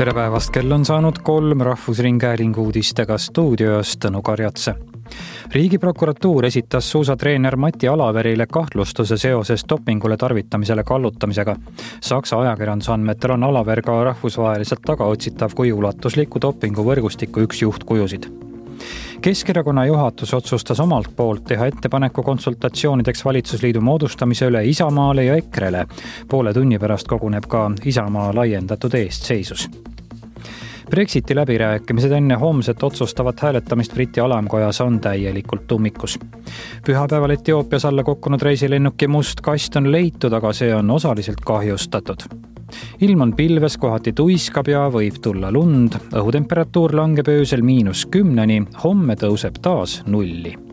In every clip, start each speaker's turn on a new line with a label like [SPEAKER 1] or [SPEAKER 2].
[SPEAKER 1] tere päevast, kell on saanud kolm Rahvusringhäälingu uudistega stuudios Tõnu Karjatse. riigiprokuratuur esitas suusatreener Mati Alaverile kahtlustuse seoses dopingule tarvitamisele kallutamisega. Saksa ajakirjanduse andmetel on Alaver ka rahvusvaheliselt tagaotsitav kui ulatusliku dopinguvõrgustiku üks juhtkujusid Keskerakonna juhatus otsustas omalt poolt teha ettepaneku konsultatsioonideks valitsusliidu moodustamise üle Isamaale ja EKRE-le. poole tunni pärast koguneb ka Isamaa laiendatud eestseisus Brexiti läbirääkimised enne homset otsustavat hääletamist Briti alamkojas on täielikult ummikus. pühapäeval Etioopias alla kukkunud reisilennuki must kast on leitud, aga see on osaliselt kahjustatud ilm on pilves, kohati tuiskab ja võib tulla lund, õhutemperatuur langeb öösel miinus kümneni, homme tõuseb taas nulli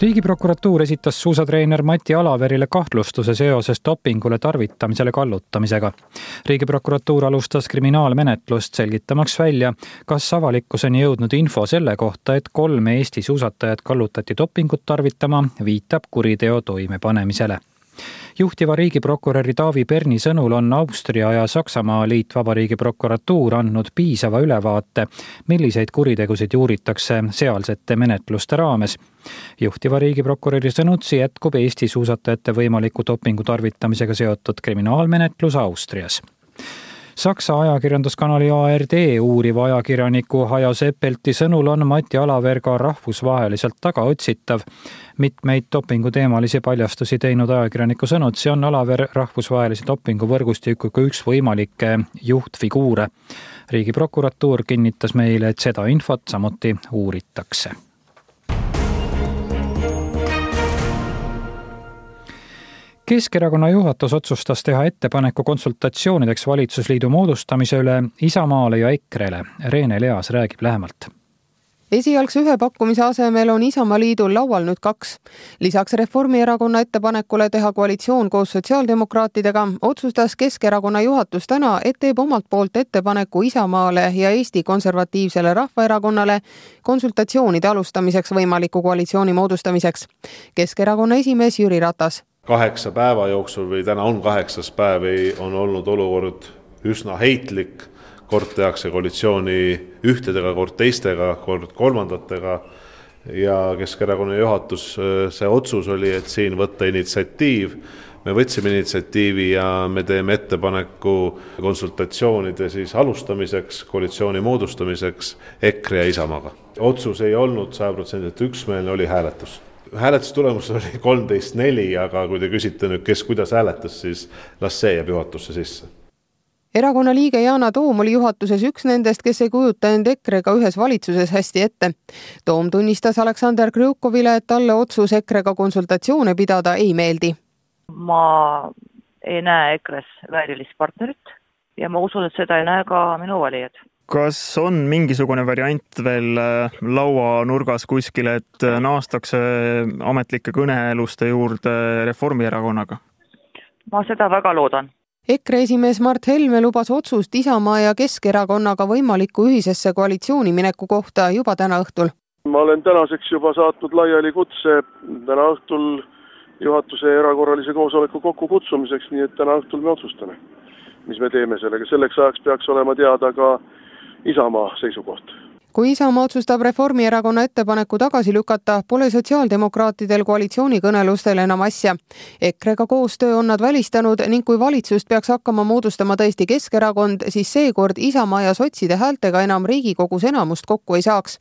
[SPEAKER 1] riigiprokuratuur esitas suusatreener Mati Alaverile kahtlustuse seoses dopingule tarvitamisele kallutamisega. riigiprokuratuur alustas kriminaalmenetlust selgitamaks välja, kas avalikkuseni jõudnud info selle kohta, et kolm Eesti suusatajat kallutati dopingut tarvitama, viitab kuriteo toimepanemisele juhtiva riigiprokuröri Taavi Perni sõnul on Austria ja Saksamaa liitvabariigi prokuratuur andnud piisava ülevaate, milliseid kuritegusid uuritakse sealsete menetluste raames. juhtiva riigiprokuröri sõnutsi jätkub Eesti suusatajate võimaliku dopingu tarvitamisega seotud kriminaalmenetlus Austrias Saksa ajakirjanduskanali ARD uuriva ajakirjaniku Hajo Seppelti sõnul on Mati Alaver ka rahvusvaheliselt tagaotsitav. mitmeid dopinguteemalisi paljastusi teinud ajakirjaniku sõnutsi on Alaver rahvusvahelise dopinguvõrgustikuga üks võimalikke juhtfiguure. riigiprokuratuur kinnitas meile, et seda infot samuti uuritakse Keskerakonna juhatus otsustas teha ettepaneku konsultatsioonideks valitsusliidu moodustamise üle Isamaale ja EKRE-le. Reene Leas räägib lähemalt
[SPEAKER 2] esialgse ühe pakkumise asemel on Isamaaliidul laual nüüd kaks. lisaks Reformierakonna ettepanekule teha koalitsioon koos sotsiaaldemokraatidega, otsustas Keskerakonna juhatus täna, et teeb omalt poolt ettepaneku Isamaale ja Eesti Konservatiivsele Rahvaerakonnale konsultatsioonide alustamiseks võimaliku koalitsiooni moodustamiseks. Keskerakonna esimees Jüri Ratas
[SPEAKER 3] kaheksa päeva jooksul või täna on kaheksas päev, on olnud olukord üsna heitlik, kord tehakse koalitsiooni ühtedega, kord teistega, kord kolmandatega. Ja Keskerakonna juhatus, see otsus oli, et siin võtta initsiatiiv, me võtsime initsiatiivi ja me teeme ettepaneku konsultatsioonide siis alustamiseks, koalitsiooni moodustamiseks EKRE ja Isamaaga. otsus ei olnud sajaprotsendiliselt üksmeelne, oli hääletus hääletuse tulemus oli kolmteist neli, aga kui te küsite nüüd, kes kuidas hääletas, siis las see jääb juhatusse sisse
[SPEAKER 2] erakonna liige Yana Toom oli juhatuses üks nendest, kes ei kujuta end EKRE-ga ühes valitsuses hästi ette. Toom tunnistas Aleksander Krjukovile, et talle otsus EKRE-ga konsultatsioone pidada ei meeldi.
[SPEAKER 4] ma ei näe EKRE-s väärilist partnerit ja ma usun, et seda ei näe ka minu valijad
[SPEAKER 5] kas on mingisugune variant veel äh, lauanurgas kuskil, et äh, naastakse ametlike kõneluste juurde Reformierakonnaga?
[SPEAKER 4] ma seda väga loodan.
[SPEAKER 2] EKRE esimees Mart Helme lubas otsust Isamaa ja Keskerakonnaga võimaliku ühisesse koalitsiooni mineku kohta juba täna õhtul.
[SPEAKER 6] ma olen tänaseks juba saatnud laiali kutse täna õhtul juhatuse erakorralise koosoleku kokkukutsumiseks, nii et täna õhtul me otsustame, mis me teeme sellega, selleks ajaks peaks olema teada ka Isamaa seisukoht
[SPEAKER 2] kui Isamaa otsustab Reformierakonna ettepaneku tagasi lükata, pole sotsiaaldemokraatidel koalitsioonikõnelustel enam asja. EKRE-ga koostöö on nad välistanud ning kui valitsust peaks hakkama moodustama tõesti Keskerakond, siis seekord Isamaa ja sotside häältega enam Riigikogus enamust kokku ei saaks.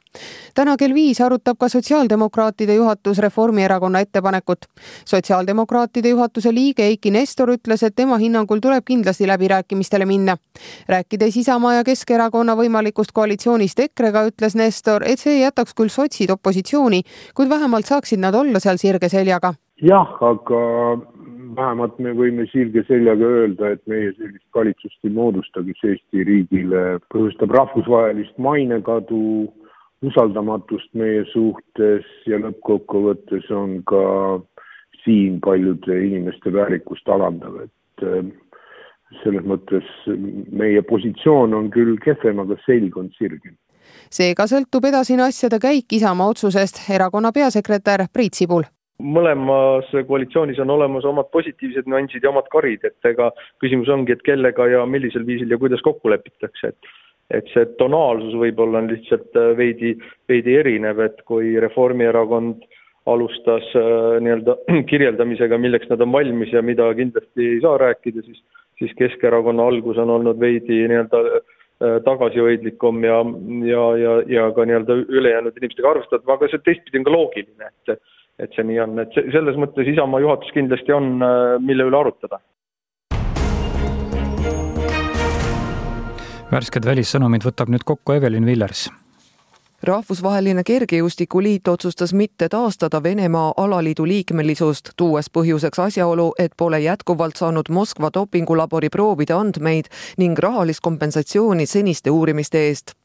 [SPEAKER 2] täna kell viis arutab ka sotsiaaldemokraatide juhatus Reformierakonna ettepanekut. sotsiaaldemokraatide juhatuse liige Eiki Nestor ütles, et tema hinnangul tuleb kindlasti läbirääkimistele minna. rääkides Isamaa ja Keskerakonna võimalikust koalitsioonist EKRE-ga, ütles Nestor, et see jätaks küll sotsid opositsiooni, kuid vähemalt saaksid nad olla seal sirge seljaga.
[SPEAKER 7] jah, aga vähemalt me võime sirge seljaga öelda, et meie sellist valitsust ei moodusta, kes Eesti riigile põhjustab rahvusvahelist mainekadu, usaldamatust meie suhtes ja lõppkokkuvõttes on ka siin paljude inimeste väärikust alandav, et äh, selles mõttes meie positsioon on küll kehvem, aga selg on sirgem
[SPEAKER 2] seega sõltub edasine asjade käik Isamaa otsusest, erakonna peasekretär Priit Sibul.
[SPEAKER 8] Mõlemas koalitsioonis on olemas omad positiivsed nüansid ja omad karid, et ega küsimus ongi, et kellega ja millisel viisil ja kuidas kokku lepitakse, et et see tonaalsus võib-olla on lihtsalt äh, veidi, veidi erinev, et kui Reformierakond alustas äh, nii-öelda kirjeldamisega, milleks nad on valmis ja mida kindlasti ei saa rääkida, siis siis Keskerakonna algus on olnud veidi nii-öelda tagasihoidlikum ja, ja, ja, ja ka nii-öelda ülejäänud inimestega arvestatav, aga see teistpidi on ka loogiline, et et see nii on, et selles mõttes Isamaa juhatus kindlasti on, mille üle arutada.
[SPEAKER 1] Värsked välissõnumid võtab nüüd kokku Evelin Villers
[SPEAKER 9] rahvusvaheline Kergejõustikuliit otsustas mitte taastada Venemaa alaliidu liikmelisust, tuues põhjuseks asjaolu, et pole jätkuvalt saanud Moskva dopingulabori proovide andmeid ning rahalist kompensatsiooni seniste uurimiste eest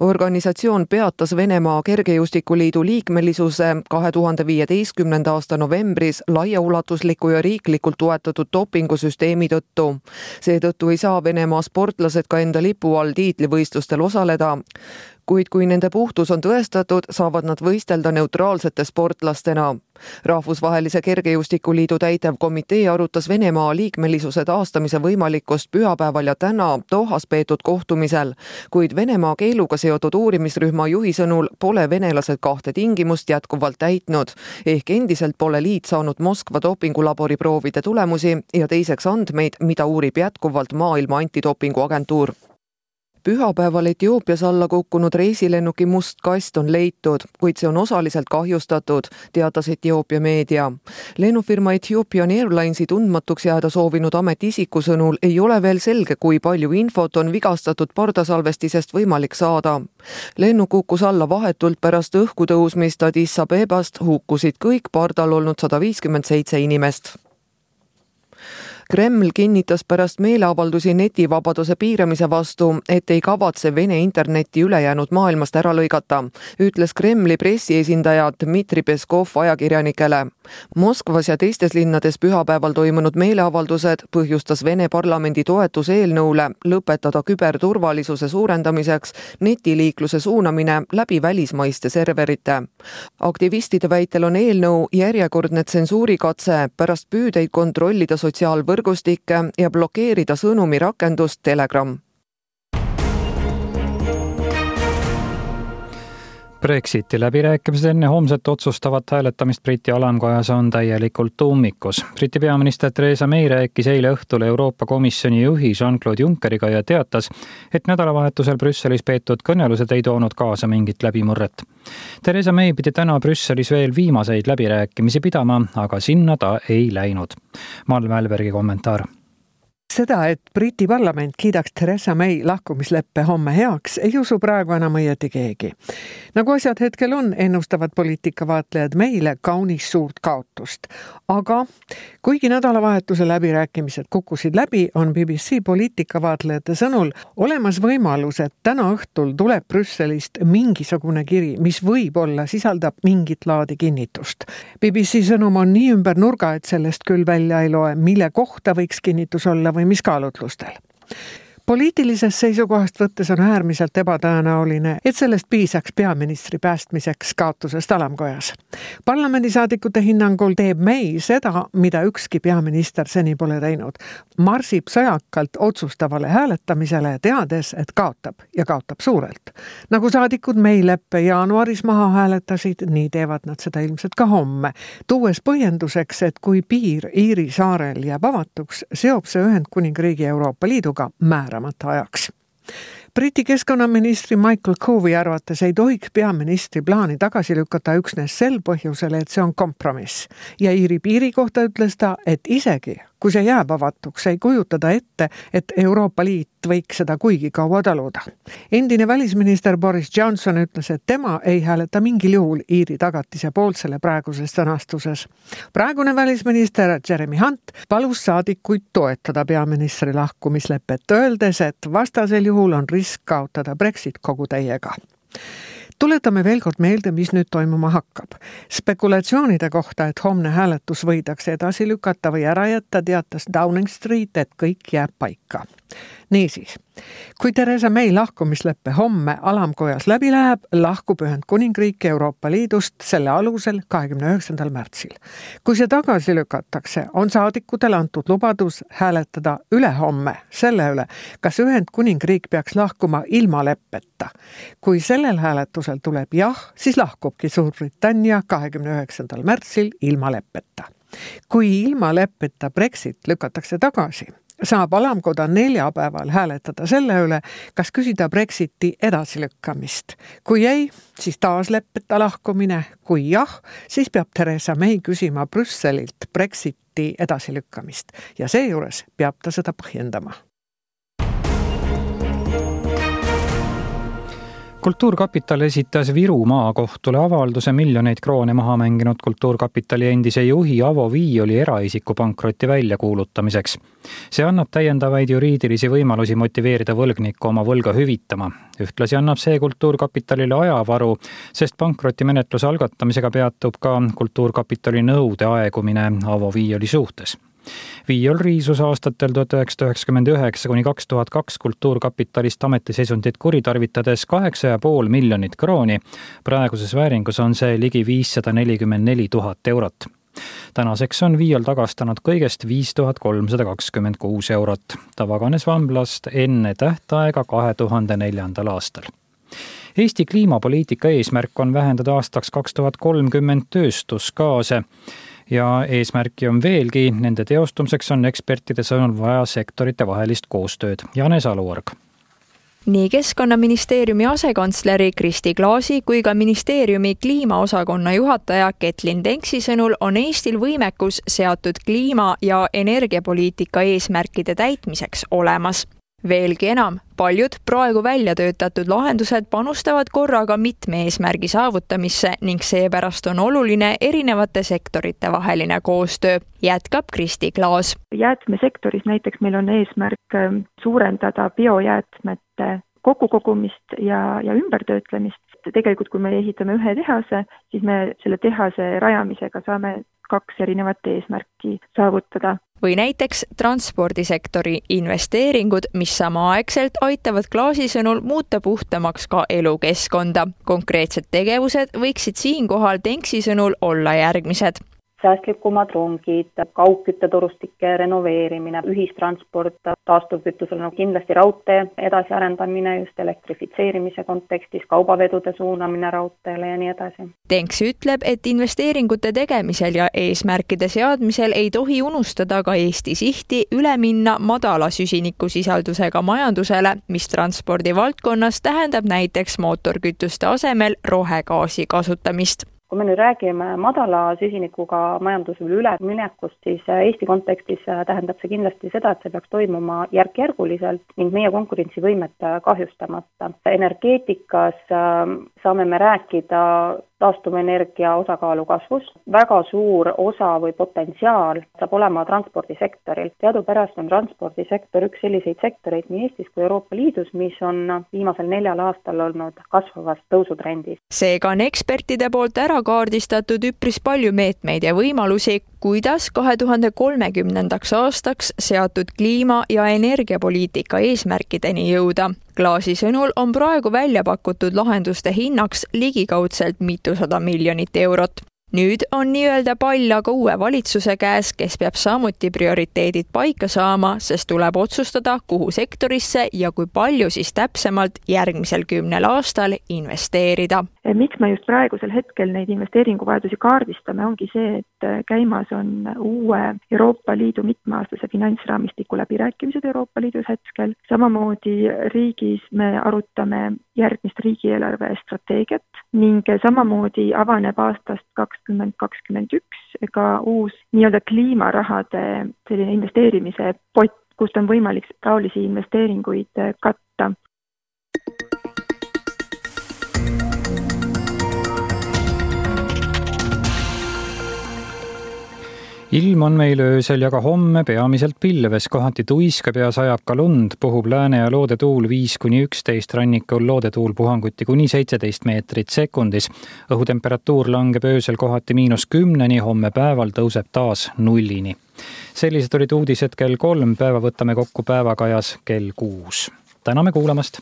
[SPEAKER 9] organisatsioon peatas Venemaa Kergejõustikuliidu liikmelisuse kahe tuhande viieteistkümnenda aasta novembris laiaulatusliku ja riiklikult toetatud dopingusüsteemi tõttu. seetõttu ei saa Venemaa sportlased ka enda lipu all tiitlivõistlustel osaleda kuid kui nende puhtus on tõestatud, saavad nad võistelda neutraalsete sportlastena. Rahvusvahelise Kergejõustikuliidu täitevkomitee arutas Venemaa liikmelisuse taastamise võimalikkust pühapäeval ja täna Dohas peetud kohtumisel, kuid Venemaa keeluga seotud uurimisrühma juhi sõnul pole venelased kahte tingimust jätkuvalt täitnud, ehk endiselt pole liit saanud Moskva dopingulabori proovide tulemusi ja teiseks andmeid, mida uurib jätkuvalt Maailma Antidopinguagentuur pühapäeval Etioopias alla kukkunud reisilennuki must kast on leitud, kuid see on osaliselt kahjustatud, teatas Etioopia meedia. lennufirma Ethiopian Airlinesi tundmatuks jääda soovinud ametiisiku sõnul ei ole veel selge, kui palju infot on vigastatud pardasalvestisest võimalik saada. lennuk kukkus alla vahetult pärast õhku tõusmist Addis Abebast, hukkusid kõik pardal olnud sada viiskümmend seitse inimest Kreml kinnitas pärast meeleavaldusi netivabaduse piiramise vastu, et ei kavatse Vene internetti ülejäänud maailmast ära lõigata, ütles Kremli pressiesindaja Dmitri Peskov ajakirjanikele. Moskvas ja teistes linnades pühapäeval toimunud meeleavaldused põhjustas Vene parlamendi toetus eelnõule lõpetada küberturvalisuse suurendamiseks netiliikluse suunamine läbi välismaiste serverite. aktivistide väitel on eelnõu järjekordne tsensuurikatse pärast püüdeid kontrollida sotsiaalvõrgustikke võrgustikke ja blokeerida sõnumirakendust Telegram.
[SPEAKER 1] Brexiti läbirääkimised enne homset otsustavat hääletamist Briti alamkojas on täielikult ummikus. Briti peaminister Theresa May rääkis eile õhtul Euroopa Komisjoni juhi Jean-Claude Junckeriga ja teatas, et nädalavahetusel Brüsselis peetud kõnelused ei toonud kaasa mingit läbimurret. Theresa May pidi täna Brüsselis veel viimaseid läbirääkimisi pidama, aga sinna ta ei läinud. Mall Mälbergi kommentaar
[SPEAKER 10] seda, et Briti parlament kiidaks Theresa May lahkumisleppe homme heaks, ei usu praegu enam õieti keegi. nagu asjad hetkel on, ennustavad poliitikavaatlejad meile kaunis suurt kaotust. aga kuigi nädalavahetuse läbirääkimised kukkusid läbi, on BBC poliitikavaatlejate sõnul olemas võimalus, et täna õhtul tuleb Brüsselist mingisugune kiri, mis võib-olla sisaldab mingit laadi kinnitust. BBC sõnum on nii ümber nurga, et sellest küll välja ei loe, mille kohta võiks kinnitus olla või mis kaalutlustel poliitilisest seisukohast võttes on äärmiselt ebatõenäoline, et sellest piisaks peaministri päästmiseks kaotusest alamkojas. parlamendisaadikute hinnangul teeb May seda, mida ükski peaminister seni pole teinud. marsib sõjakalt otsustavale hääletamisele, teades, et kaotab ja kaotab suurelt. nagu saadikud May leppe jaanuaris maha hääletasid, nii teevad nad seda ilmselt ka homme, tuues põhjenduseks, et kui piir Iiri saarel jääb avatuks, seob see Ühendkuningriigi Euroopa Liiduga määra määramata ajaks. Briti keskkonnaministri Michael Cove'i arvates ei tohiks peaministri plaani tagasi lükata üksnes sel põhjusel, et see on kompromiss. ja Iiri piiri kohta ütles ta, et isegi kui see jääb avatuks, ei kujuta ta ette, et Euroopa Liit võiks seda kuigi kaua taluda. endine välisminister Boris Johnson ütles, et tema ei hääleta mingil juhul Iiri tagatise poolt selle praeguses sõnastuses. praegune välisminister Jeremy Hunt palus saadikuid toetada peaministri lahkumislepet, öeldes, et vastasel juhul on risk kaotada Brexit kogu täiega tuletame veel kord meelde, mis nüüd toimuma hakkab. spekulatsioonide kohta, et homne hääletus võidakse edasi lükata või ära jätta, teatas Downing Street, et kõik jääb paika niisiis, kui Theresa May lahkumislepe homme alamkojas läbi läheb, lahkub Ühendkuningriik Euroopa Liidust selle alusel kahekümne üheksandal märtsil. kui see tagasi lükatakse, on saadikutele antud lubadus hääletada ülehomme selle üle, kas Ühendkuningriik peaks lahkuma ilma leppeta. kui sellel hääletusel tuleb jah, siis lahkubki Suurbritannia kahekümne üheksandal märtsil ilma leppeta kui ilma leppeta Brexit lükatakse tagasi, saab alamkoda neljapäeval hääletada selle üle, kas küsida Brexiti edasilükkamist. kui ei, siis taas leppeta lahkumine, kui jah, siis peab Theresa May küsima Brüsselilt Brexiti edasilükkamist. Ja seejuures peab ta seda põhjendama
[SPEAKER 1] kultuurkapital esitas Viru maakohtule avalduse miljoneid kroone maha mänginud Kultuurkapitali endise juhi Avo Viioli eraisiku pankroti väljakuulutamiseks. see annab täiendavaid juriidilisi võimalusi motiveerida võlgnikku oma võlga hüvitama. ühtlasi annab see Kultuurkapitalile ajavaru, sest pankrotimenetluse algatamisega peatub ka Kultuurkapitali nõude aegumine Avo Viioli suhtes Viiol riisus aastatel tuhat üheksasada üheksakümmend üheksa kuni kaks tuhat kaks Kultuurkapitalist ametiseisundit kuritarvitades kaheksa ja pool miljonit krooni. praeguses vääringus on see ligi viissada nelikümmend neli tuhat eurot tänaseks on Viiol tagastanud kõigest viis tuhat kolmsada kakskümmend kuus eurot. ta vaganes vamblast enne tähtaega kahe tuhande neljandal aastal Eesti kliimapoliitika eesmärk on vähendada aastaks kaks tuhat kolmkümmend tööstusgaase ja eesmärki on veelgi, nende teostumiseks on ekspertide sõnul vaja sektoritevahelist koostööd. Jane Saluorg
[SPEAKER 11] nii Keskkonnaministeeriumi asekantsleri Kristi Klaasi kui ka ministeeriumi kliimaosakonna juhataja Ketlin Tenksi sõnul on Eestil võimekus seatud kliima- ja energiapoliitika eesmärkide täitmiseks olemas veelgi enam, paljud praegu välja töötatud lahendused panustavad korraga mitme eesmärgi saavutamisse ning seepärast on oluline erinevate sektorite vaheline koostöö, jätkab Kristi Klaas.
[SPEAKER 12] jäätmesektoris näiteks meil on eesmärk ähm, suurendada biojäätmete kokkukogumist ja, ja ümbertöötlemist. tegelikult, kui me ehitame ühe tehase, siis me selle tehase rajamisega saame kaks erinevat eesmärki saavutada.
[SPEAKER 11] Või näiteks transpordisektori investeeringud, mis samaaegselt aitavad Klaasi sõnul muuta puhtamaks ka elukeskkonda. konkreetsed tegevused võiksid siinkohal Tenksi sõnul olla järgmised
[SPEAKER 13] säästlikumad rongid, kaugküttetorustike renoveerimine, ühistransport, taastuvkütusel no kindlasti raudtee edasiarendamine just elektrifitseerimise kontekstis, kaubavedude suunamine raudteele ja nii edasi.
[SPEAKER 11] Tenks ütleb, et investeeringute tegemisel ja eesmärkide seadmisel ei tohi unustada ka Eesti sihti üle minna madala süsinikusisaldusega majandusele, mis transpordi valdkonnas tähendab näiteks mootorkütuste asemel rohegaasi kasutamist
[SPEAKER 13] kui me nüüd räägime madala süsinikuga majandusele üleminekust, siis äh, Eesti kontekstis äh, tähendab see kindlasti seda, et see peaks toimuma järk-järguliselt ning meie konkurentsivõimet äh, kahjustamata. energeetikas saame me rääkida taastuvenergia osakaalu kasvust. väga suur osa või potentsiaal saab olema transpordisektoril. teadupärast on transpordisektor üks selliseid sektoreid nii Eestis kui Euroopa Liidus, mis on viimasel neljal aastal olnud kasvavas tõusutrendis.
[SPEAKER 11] seega on ekspertide poolt ära kaardistatud üpris palju meetmeid ja võimalusi, kuidas kahe tuhande kolmekümnendaks aastaks seatud kliima- ja energiapoliitika eesmärkideni jõuda Klaasi sõnul on praegu välja pakutud lahenduste hinnaks ligikaudselt mitusada miljonit eurot nüüd on nii-öelda pall aga uue valitsuse käes, kes peab samuti prioriteedid paika saama, sest tuleb otsustada, kuhu sektorisse ja kui palju siis täpsemalt järgmisel kümnel aastal investeerida.
[SPEAKER 12] Miks me just praegusel hetkel neid investeeringuvajadusi kaardistame, ongi see, et käimas on uue Euroopa Liidu mitmeaastase finantsraamistiku läbirääkimised Euroopa Liidus hetkel, samamoodi riigis me arutame järgmist riigieelarve strateegiat ning samamoodi avaneb aastast kaks kakskümmend kakskümmend üks ka uus nii-öelda kliimarahade selline investeerimise pott, kust on võimalik taolisi investeeringuid katta.
[SPEAKER 1] Ilm on meil öösel ja ka homme peamiselt pilves, kohati tuiskab ja sajab ka lund, puhub lääne ja loodetuul viis kuni üksteist, rannikul loodetuul puhanguti kuni seitseteist meetrit sekundis. õhutemperatuur langeb öösel kohati miinus kümneni, homme päeval tõuseb taas nullini. sellised olid uudised kell kolm, päeva võtame kokku päevakajas kell kuus. täname kuulamast